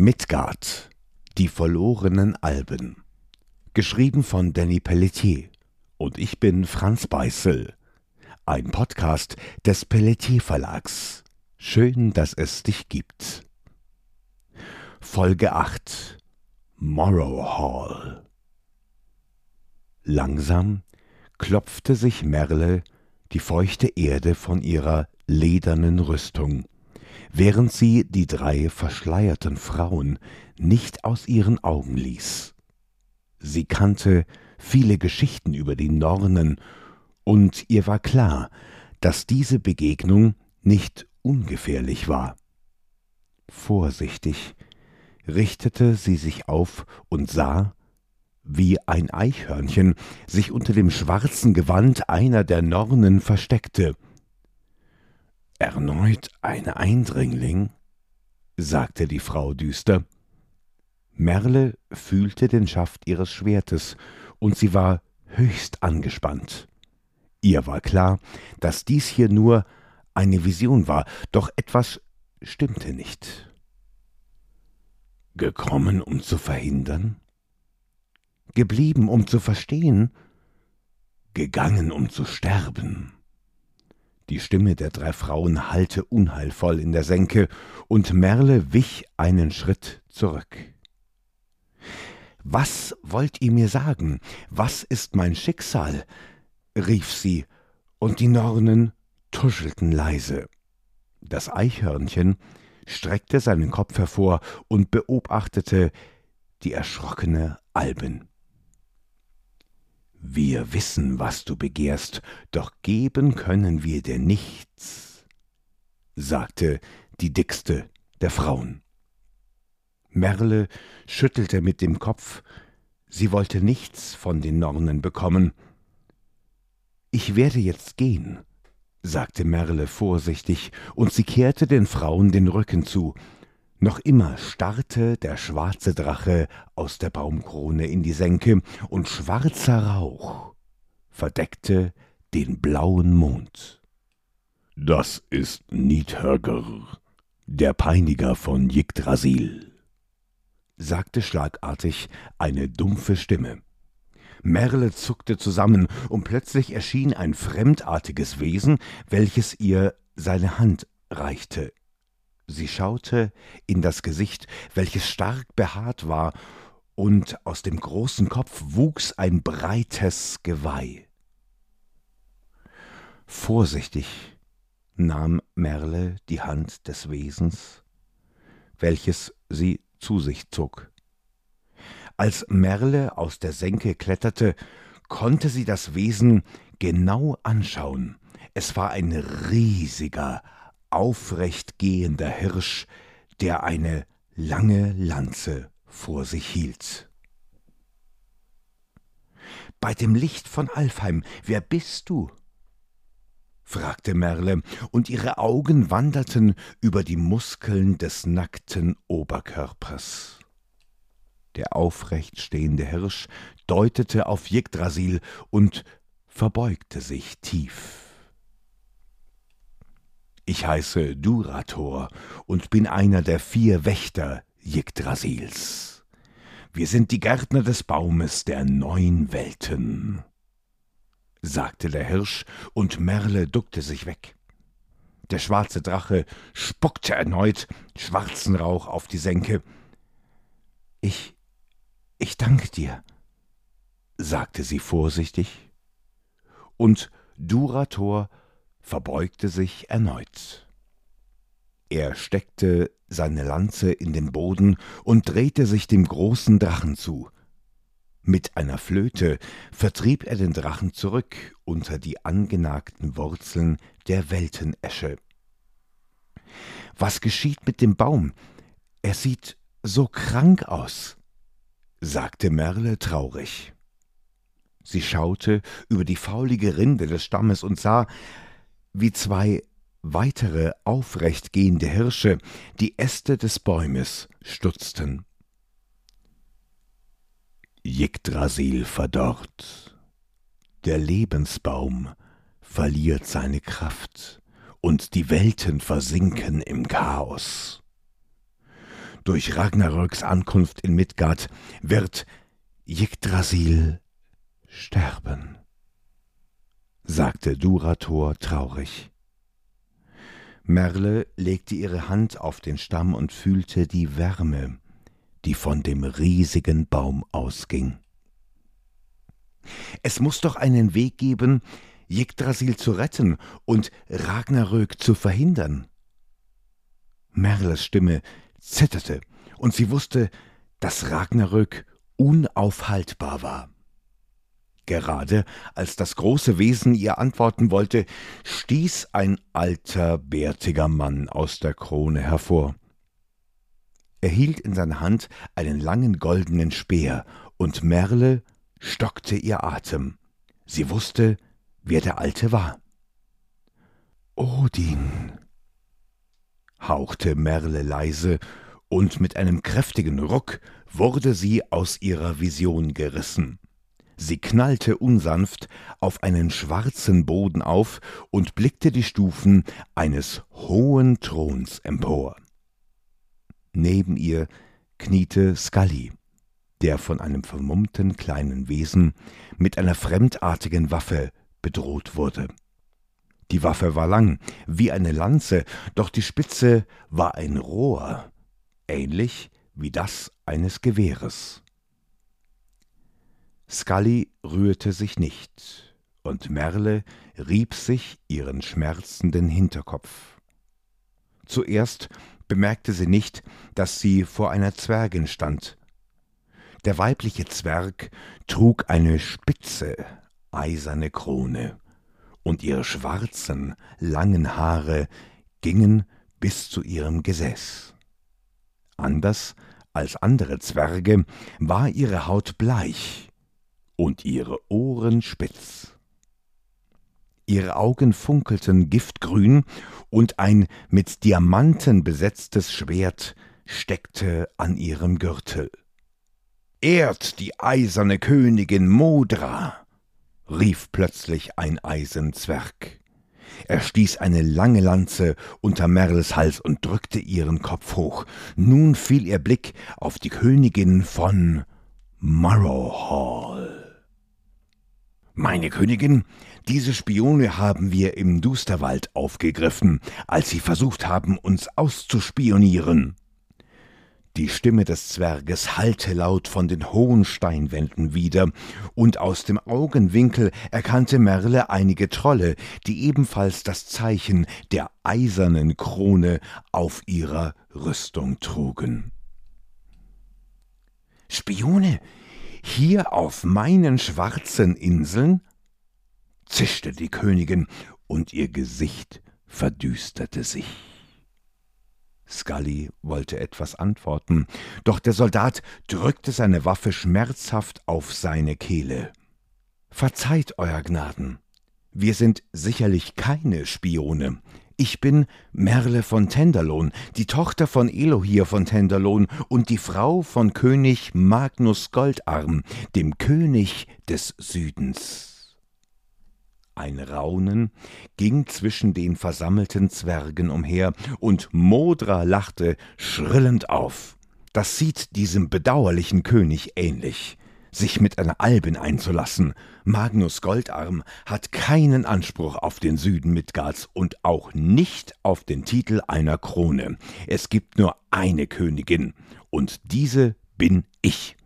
Midgard, die verlorenen Alben. Geschrieben von Danny Pelletier. Und ich bin Franz Beißel. Ein Podcast des Pelletier Verlags. Schön, dass es dich gibt. Folge 8 Morrow Hall. Langsam klopfte sich Merle die feuchte Erde von ihrer ledernen Rüstung während sie die drei verschleierten Frauen nicht aus ihren Augen ließ. Sie kannte viele Geschichten über die Nornen, und ihr war klar, dass diese Begegnung nicht ungefährlich war. Vorsichtig richtete sie sich auf und sah, wie ein Eichhörnchen sich unter dem schwarzen Gewand einer der Nornen versteckte, Erneut ein Eindringling? sagte die Frau düster. Merle fühlte den Schaft ihres Schwertes, und sie war höchst angespannt. Ihr war klar, dass dies hier nur eine Vision war, doch etwas stimmte nicht. Gekommen, um zu verhindern? Geblieben, um zu verstehen? Gegangen, um zu sterben? Die Stimme der drei Frauen hallte unheilvoll in der Senke, und Merle wich einen Schritt zurück. Was wollt ihr mir sagen? Was ist mein Schicksal? rief sie, und die Nornen tuschelten leise. Das Eichhörnchen streckte seinen Kopf hervor und beobachtete die erschrockene Alben. Wir wissen, was du begehrst, doch geben können wir dir nichts, sagte die dickste der Frauen. Merle schüttelte mit dem Kopf, sie wollte nichts von den Nornen bekommen. Ich werde jetzt gehen, sagte Merle vorsichtig, und sie kehrte den Frauen den Rücken zu, noch immer starrte der schwarze Drache aus der Baumkrone in die Senke, und schwarzer Rauch verdeckte den blauen Mond. Das ist Nidhögger, der Peiniger von Yggdrasil, sagte schlagartig eine dumpfe Stimme. Merle zuckte zusammen, und plötzlich erschien ein fremdartiges Wesen, welches ihr seine Hand reichte. Sie schaute in das Gesicht, welches stark behaart war, und aus dem großen Kopf wuchs ein breites Geweih. Vorsichtig nahm Merle die Hand des Wesens, welches sie zu sich zog. Als Merle aus der Senke kletterte, konnte sie das Wesen genau anschauen. Es war ein riesiger, aufrecht gehender Hirsch, der eine lange Lanze vor sich hielt. Bei dem Licht von Alfheim, wer bist du? fragte Merle, und ihre Augen wanderten über die Muskeln des nackten Oberkörpers. Der aufrecht stehende Hirsch deutete auf Yggdrasil und verbeugte sich tief. Ich heiße Durator und bin einer der vier Wächter Yggdrasils. Wir sind die Gärtner des Baumes der neun Welten, sagte der Hirsch, und Merle duckte sich weg. Der schwarze Drache spuckte erneut schwarzen Rauch auf die Senke. Ich, ich danke dir, sagte sie vorsichtig, und Durator verbeugte sich erneut. Er steckte seine Lanze in den Boden und drehte sich dem großen Drachen zu. Mit einer Flöte vertrieb er den Drachen zurück unter die angenagten Wurzeln der Weltenesche. Was geschieht mit dem Baum? Er sieht so krank aus, sagte Merle traurig. Sie schaute über die faulige Rinde des Stammes und sah, wie zwei weitere aufrecht gehende Hirsche die Äste des Bäumes stutzten. Yggdrasil verdorrt. Der Lebensbaum verliert seine Kraft und die Welten versinken im Chaos. durch Ragnaröks Ankunft in Midgard wird Yggdrasil sterben, sagte Durator traurig. Merle legte ihre Hand auf den Stamm und fühlte die Wärme, die von dem riesigen Baum ausging. Es muss doch einen Weg geben, Yggdrasil zu retten und Ragnarök zu verhindern. Merles Stimme zitterte, und sie wusste, dass Ragnarök unaufhaltbar war. Gerade als das große Wesen ihr antworten wollte, stieß ein alter, bärtiger Mann aus der Krone hervor. Er hielt in seiner Hand einen langen goldenen Speer, und Merle stockte ihr Atem. Sie wusste, wer der Alte war. Odin, hauchte Merle leise, und mit einem kräftigen Ruck wurde sie aus ihrer Vision gerissen. Sie knallte unsanft auf einen schwarzen Boden auf und blickte die Stufen eines hohen Throns empor. Neben ihr kniete Scully, der von einem vermummten kleinen Wesen mit einer fremdartigen Waffe bedroht wurde. Die Waffe war lang, wie eine Lanze, doch die Spitze war ein Rohr, ähnlich wie das eines Gewehres. Scully rührte sich nicht, und Merle rieb sich ihren schmerzenden Hinterkopf. Zuerst bemerkte sie nicht, dass sie vor einer Zwergin stand. Der weibliche Zwerg trug eine spitze, eiserne Krone, und ihre schwarzen, langen Haare gingen bis zu ihrem Gesäß. Anders als andere Zwerge war ihre Haut bleich, und ihre Ohren spitz. Ihre Augen funkelten giftgrün, und ein mit Diamanten besetztes Schwert steckte an ihrem Gürtel. Ehrt die eiserne Königin Modra! rief plötzlich ein Eisenzwerg. Er stieß eine lange Lanze unter Merles Hals und drückte ihren Kopf hoch. Nun fiel ihr Blick auf die Königin von Marrowhall. Meine Königin, diese Spione haben wir im Dusterwald aufgegriffen, als sie versucht haben, uns auszuspionieren. Die Stimme des Zwerges hallte laut von den hohen Steinwänden wieder, und aus dem Augenwinkel erkannte Merle einige Trolle, die ebenfalls das Zeichen der eisernen Krone auf ihrer Rüstung trugen. Spione, hier auf meinen schwarzen Inseln? zischte die Königin, und ihr Gesicht verdüsterte sich. Scully wollte etwas antworten, doch der Soldat drückte seine Waffe schmerzhaft auf seine Kehle. Verzeiht, Euer Gnaden, wir sind sicherlich keine Spione. Ich bin Merle von Tenderlohn, die Tochter von Elohir von Tenderlohn und die Frau von König Magnus Goldarm, dem König des Südens. Ein Raunen ging zwischen den versammelten Zwergen umher, und Modra lachte schrillend auf. Das sieht diesem bedauerlichen König ähnlich sich mit einer Alben einzulassen. Magnus Goldarm hat keinen Anspruch auf den Süden Midgards und auch nicht auf den Titel einer Krone. Es gibt nur eine Königin, und diese bin ich.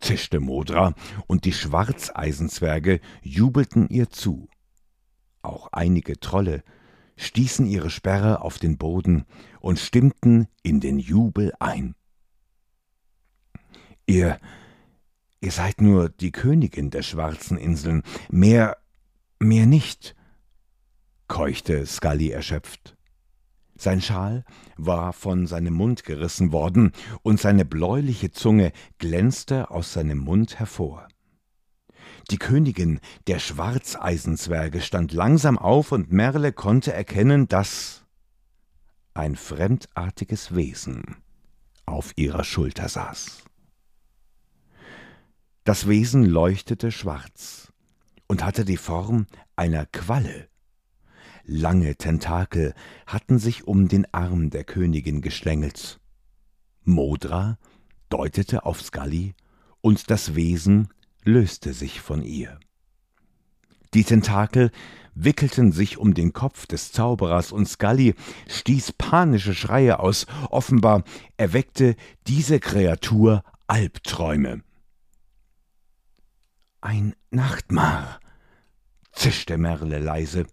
zischte Modra, und die Schwarzeisenzwerge jubelten ihr zu. Auch einige Trolle stießen ihre Sperre auf den Boden und stimmten in den Jubel ein. Ihr Ihr seid nur die Königin der schwarzen Inseln, mehr, mehr nicht, keuchte Scully erschöpft. Sein Schal war von seinem Mund gerissen worden, und seine bläuliche Zunge glänzte aus seinem Mund hervor. Die Königin der Schwarzeisenzwerge stand langsam auf, und Merle konnte erkennen, dass ein fremdartiges Wesen auf ihrer Schulter saß. Das Wesen leuchtete schwarz und hatte die Form einer Qualle. Lange Tentakel hatten sich um den Arm der Königin geschlängelt. Modra deutete auf Scully, und das Wesen löste sich von ihr. Die Tentakel wickelten sich um den Kopf des Zauberers und Scully stieß panische Schreie aus. Offenbar erweckte diese Kreatur Albträume. Ein Nachtmar, zischte Merle leise.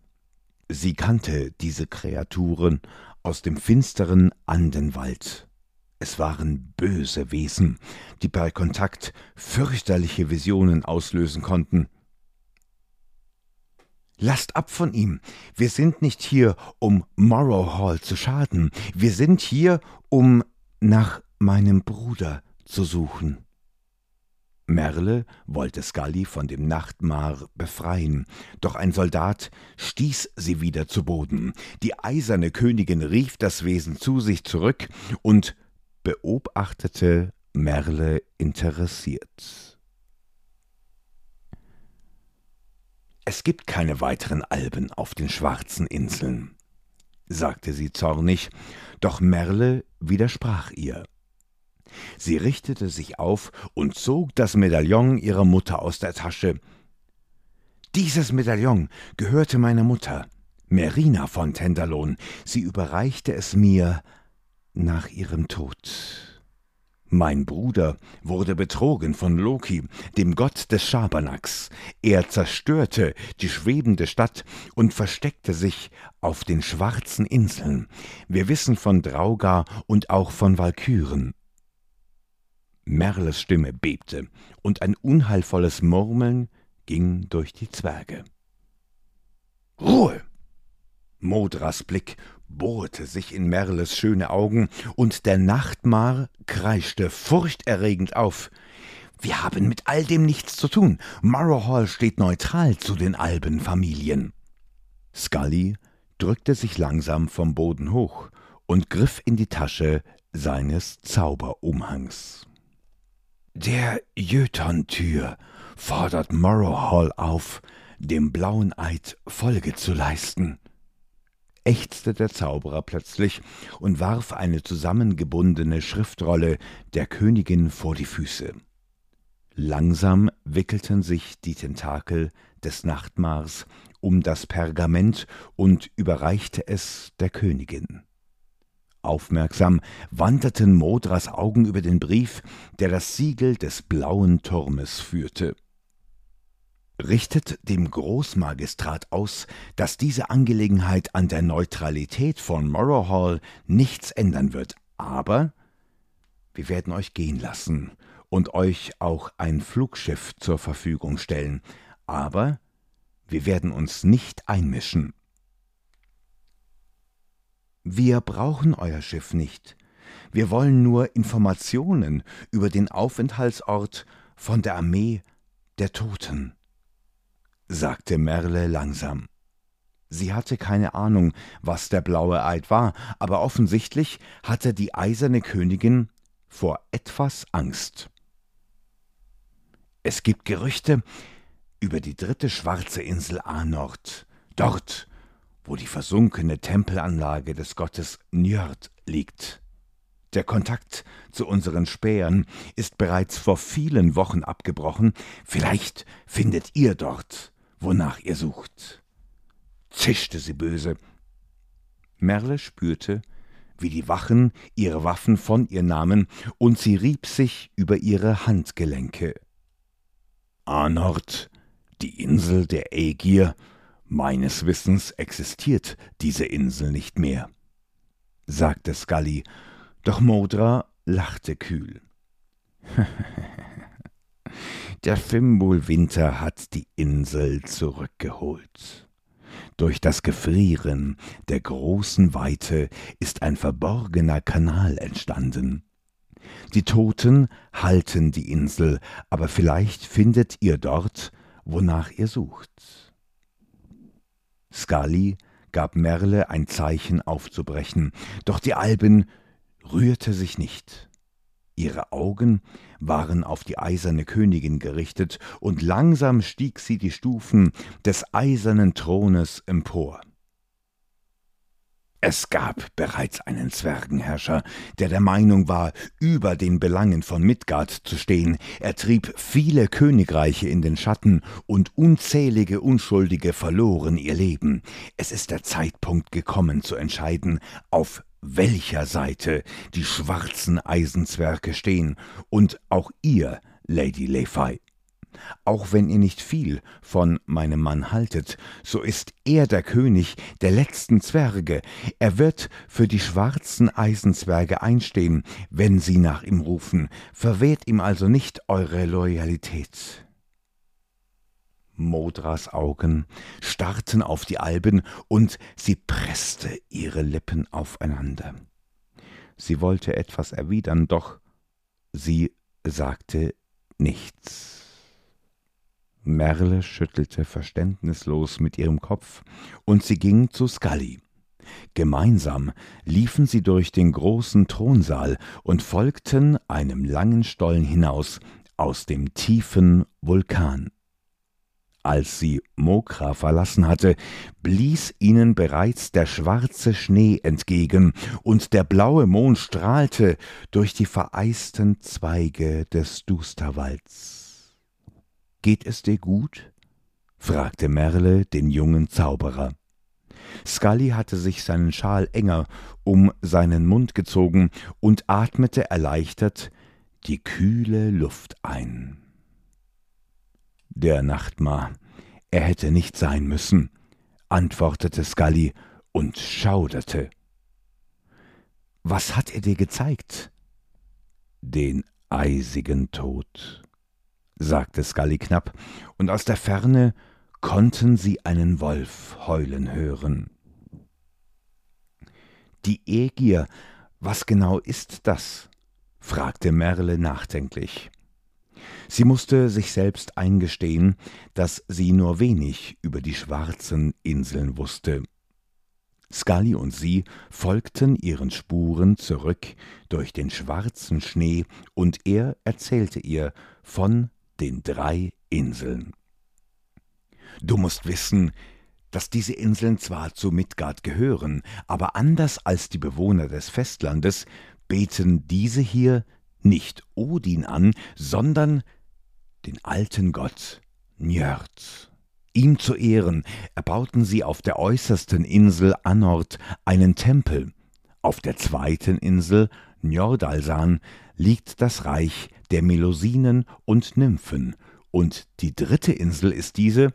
Sie kannte diese Kreaturen aus dem finsteren Andenwald. Es waren böse Wesen, die bei Kontakt fürchterliche Visionen auslösen konnten. Lasst ab von ihm. Wir sind nicht hier, um Morrow Hall zu schaden. Wir sind hier, um nach meinem Bruder zu suchen. Merle wollte Scully von dem Nachtmar befreien, doch ein Soldat stieß sie wieder zu Boden. Die eiserne Königin rief das Wesen zu sich zurück und beobachtete Merle interessiert. Es gibt keine weiteren Alben auf den schwarzen Inseln, sagte sie zornig, doch Merle widersprach ihr. Sie richtete sich auf und zog das Medaillon ihrer Mutter aus der Tasche. Dieses Medaillon gehörte meiner Mutter, Merina von Tenderlohn. Sie überreichte es mir nach ihrem Tod. Mein Bruder wurde betrogen von Loki, dem Gott des Schabernacks. Er zerstörte die schwebende Stadt und versteckte sich auf den schwarzen Inseln. Wir wissen von Draugar und auch von Walküren. Merles Stimme bebte, und ein unheilvolles Murmeln ging durch die Zwerge. Ruhe! Modras Blick bohrte sich in Merles schöne Augen, und der Nachtmar kreischte furchterregend auf. Wir haben mit all dem nichts zu tun. Morrow Hall steht neutral zu den Albenfamilien. Scully drückte sich langsam vom Boden hoch und griff in die Tasche seines Zauberumhangs. Der Jöton-Tür fordert Morrow Hall auf, dem blauen Eid Folge zu leisten, ächzte der Zauberer plötzlich und warf eine zusammengebundene Schriftrolle der Königin vor die Füße. Langsam wickelten sich die Tentakel des Nachtmars um das Pergament und überreichte es der Königin. Aufmerksam wanderten Modras Augen über den Brief, der das Siegel des blauen Turmes führte. Richtet dem Großmagistrat aus, dass diese Angelegenheit an der Neutralität von Morrow Hall nichts ändern wird, aber wir werden euch gehen lassen und euch auch ein Flugschiff zur Verfügung stellen, aber wir werden uns nicht einmischen. Wir brauchen euer Schiff nicht. Wir wollen nur Informationen über den Aufenthaltsort von der Armee der Toten, sagte Merle langsam. Sie hatte keine Ahnung, was der blaue Eid war, aber offensichtlich hatte die eiserne Königin vor etwas Angst. Es gibt Gerüchte über die dritte schwarze Insel Anort. Dort wo die versunkene Tempelanlage des Gottes Njörd liegt. Der Kontakt zu unseren Spähern ist bereits vor vielen Wochen abgebrochen. Vielleicht findet ihr dort, wonach ihr sucht. zischte sie böse. Merle spürte, wie die Wachen ihre Waffen von ihr nahmen, und sie rieb sich über ihre Handgelenke. Anort, die Insel der Ägir, Meines Wissens existiert diese Insel nicht mehr, sagte Scully, doch Modra lachte kühl. Der Fimbulwinter hat die Insel zurückgeholt. Durch das Gefrieren der großen Weite ist ein verborgener Kanal entstanden. Die Toten halten die Insel, aber vielleicht findet ihr dort, wonach ihr sucht. Scully gab Merle ein Zeichen aufzubrechen, doch die Albin rührte sich nicht. Ihre Augen waren auf die eiserne Königin gerichtet, und langsam stieg sie die Stufen des eisernen Thrones empor. Es gab bereits einen Zwergenherrscher, der der Meinung war, über den Belangen von Midgard zu stehen. Er trieb viele Königreiche in den Schatten und unzählige Unschuldige verloren ihr Leben. Es ist der Zeitpunkt gekommen zu entscheiden, auf welcher Seite die schwarzen Eisenzwerge stehen und auch ihr, Lady Lefei. Auch wenn ihr nicht viel von meinem Mann haltet, so ist er der König der letzten Zwerge. Er wird für die schwarzen Eisenzwerge einstehen, wenn sie nach ihm rufen. Verwehrt ihm also nicht eure Loyalität. Modras Augen starrten auf die Alben, und sie presste ihre Lippen aufeinander. Sie wollte etwas erwidern, doch sie sagte nichts. Merle schüttelte verständnislos mit ihrem Kopf, und sie ging zu Scully. Gemeinsam liefen sie durch den großen Thronsaal und folgten einem langen Stollen hinaus aus dem tiefen Vulkan. Als sie Mokra verlassen hatte, blies ihnen bereits der schwarze Schnee entgegen, und der blaue Mond strahlte durch die vereisten Zweige des Dusterwalds. Geht es dir gut? fragte Merle den jungen Zauberer. Scully hatte sich seinen Schal enger um seinen Mund gezogen und atmete erleichtert die kühle Luft ein. Der Nachtmar, er hätte nicht sein müssen, antwortete Scully und schauderte. Was hat er dir gezeigt? Den eisigen Tod sagte Scully knapp, und aus der Ferne konnten sie einen Wolf heulen hören. Die Ägier, was genau ist das? fragte Merle nachdenklich. Sie musste sich selbst eingestehen, dass sie nur wenig über die schwarzen Inseln wusste. Scully und sie folgten ihren Spuren zurück durch den schwarzen Schnee, und er erzählte ihr von den drei Inseln. Du musst wissen, dass diese Inseln zwar zu Midgard gehören, aber anders als die Bewohner des Festlandes beten diese hier nicht Odin an, sondern den alten Gott Njörd. Ihm zu Ehren erbauten sie auf der äußersten Insel Anord einen Tempel. Auf der zweiten Insel, Njordalsan, liegt das Reich der Melusinen und Nymphen, und die dritte Insel ist diese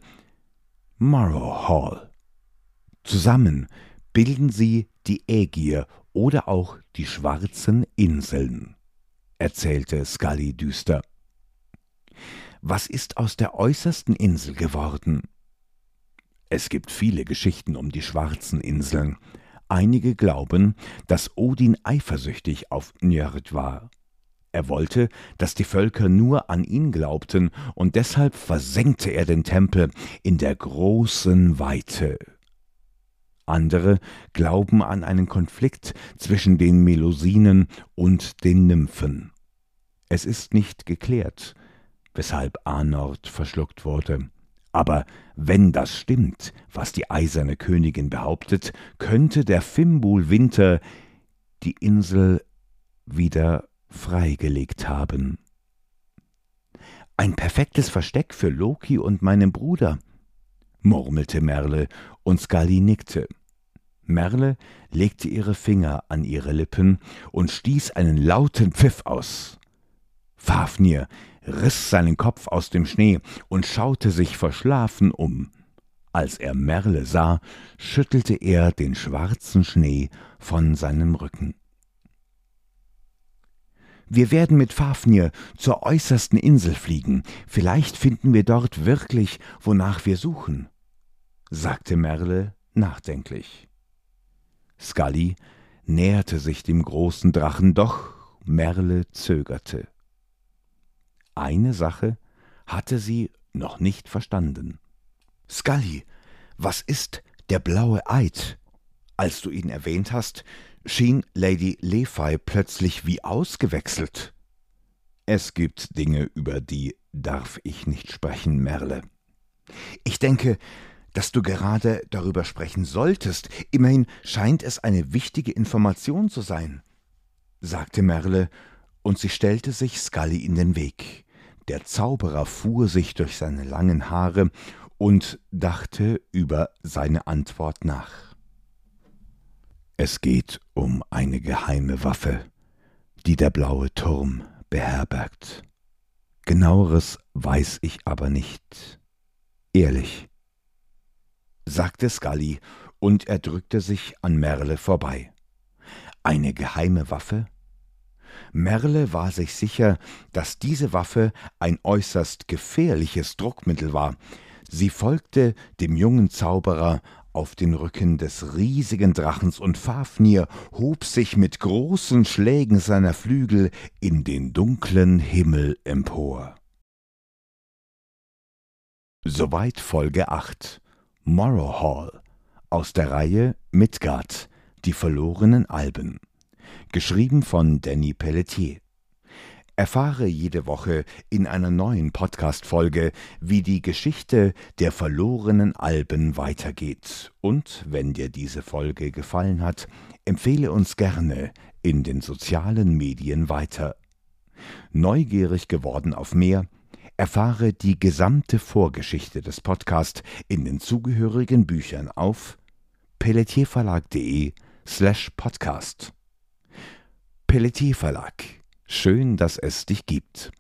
Morrow Hall. Zusammen bilden sie die Ägier oder auch die schwarzen Inseln, erzählte Scully düster. Was ist aus der äußersten Insel geworden? Es gibt viele Geschichten um die schwarzen Inseln. Einige glauben, dass Odin eifersüchtig auf Njörd war. Er wollte, dass die Völker nur an ihn glaubten, und deshalb versenkte er den Tempel in der großen Weite. Andere glauben an einen Konflikt zwischen den Melusinen und den Nymphen. Es ist nicht geklärt, weshalb Arnord verschluckt wurde. Aber wenn das stimmt, was die eiserne Königin behauptet, könnte der Fimbul-Winter die Insel wieder freigelegt haben. Ein perfektes Versteck für Loki und meinen Bruder, murmelte Merle, und Scully nickte. Merle legte ihre Finger an ihre Lippen und stieß einen lauten Pfiff aus. Fafnir riss seinen Kopf aus dem Schnee und schaute sich verschlafen um. Als er Merle sah, schüttelte er den schwarzen Schnee von seinem Rücken. Wir werden mit Fafnir zur äußersten Insel fliegen. Vielleicht finden wir dort wirklich, wonach wir suchen, sagte Merle nachdenklich. Scully näherte sich dem großen Drachen, doch Merle zögerte. Eine Sache hatte sie noch nicht verstanden. Scully, was ist der blaue Eid? Als du ihn erwähnt hast, schien Lady Lefei plötzlich wie ausgewechselt. Es gibt Dinge, über die darf ich nicht sprechen, Merle. Ich denke, dass du gerade darüber sprechen solltest. Immerhin scheint es eine wichtige Information zu sein, sagte Merle, und sie stellte sich Scully in den Weg. Der Zauberer fuhr sich durch seine langen Haare und dachte über seine Antwort nach. Es geht um eine geheime Waffe, die der blaue Turm beherbergt. Genaueres weiß ich aber nicht. Ehrlich, sagte Scully, und er drückte sich an Merle vorbei. Eine geheime Waffe? Merle war sich sicher, dass diese Waffe ein äußerst gefährliches Druckmittel war. Sie folgte dem jungen Zauberer auf den Rücken des riesigen Drachens und Fafnir hob sich mit großen Schlägen seiner Flügel in den dunklen Himmel empor. Soweit Folge 8 Morrow Hall aus der Reihe Midgard Die verlorenen Alben geschrieben von Danny Pelletier. Erfahre jede Woche in einer neuen Podcast-Folge, wie die Geschichte der verlorenen Alben weitergeht. Und wenn dir diese Folge gefallen hat, empfehle uns gerne in den sozialen Medien weiter. Neugierig geworden auf mehr, erfahre die gesamte Vorgeschichte des Podcasts in den zugehörigen Büchern auf pelletierverlag.de slash podcast. Pelletier Verlag. Schön, dass es dich gibt.